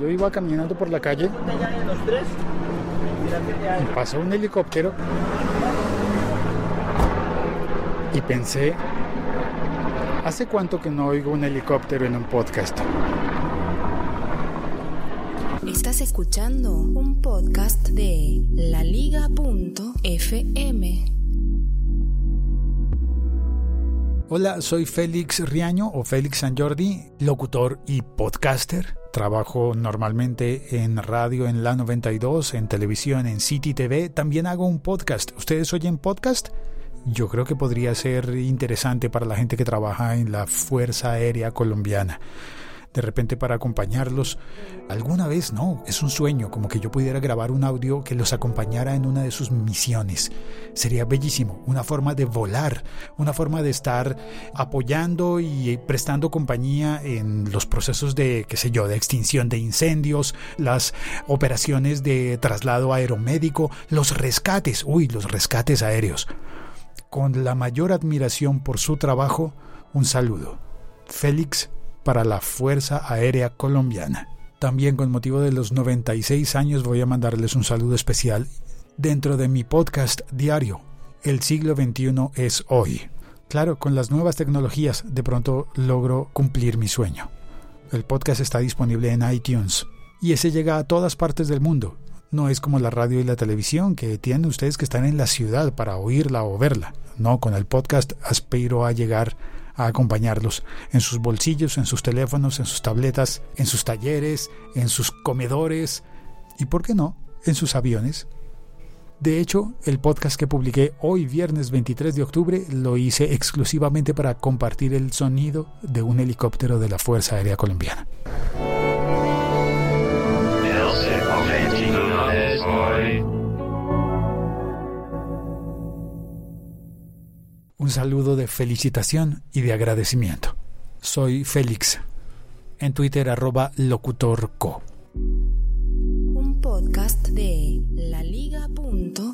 yo iba caminando por la calle y pasó un helicóptero y pensé, ¿hace cuánto que no oigo un helicóptero en un podcast? Estás escuchando un podcast de laliga.fm. Hola, soy Félix Riaño o Félix San Jordi, locutor y podcaster. Trabajo normalmente en radio en la 92, en televisión en City TV. También hago un podcast. ¿Ustedes oyen podcast? Yo creo que podría ser interesante para la gente que trabaja en la Fuerza Aérea Colombiana de repente para acompañarlos. Alguna vez no, es un sueño, como que yo pudiera grabar un audio que los acompañara en una de sus misiones. Sería bellísimo, una forma de volar, una forma de estar apoyando y prestando compañía en los procesos de, qué sé yo, de extinción de incendios, las operaciones de traslado aeromédico, los rescates, uy, los rescates aéreos. Con la mayor admiración por su trabajo, un saludo. Félix para la Fuerza Aérea Colombiana. También con motivo de los 96 años voy a mandarles un saludo especial dentro de mi podcast diario. El siglo XXI es hoy. Claro, con las nuevas tecnologías de pronto logro cumplir mi sueño. El podcast está disponible en iTunes y ese llega a todas partes del mundo. No es como la radio y la televisión que tienen ustedes que estar en la ciudad para oírla o verla. No, con el podcast aspiro a llegar a acompañarlos en sus bolsillos, en sus teléfonos, en sus tabletas, en sus talleres, en sus comedores y, ¿por qué no?, en sus aviones. De hecho, el podcast que publiqué hoy viernes 23 de octubre lo hice exclusivamente para compartir el sonido de un helicóptero de la Fuerza Aérea Colombiana. Un saludo de felicitación y de agradecimiento. Soy Félix, en Twitter arroba locutorco. Un podcast de laliga.fm.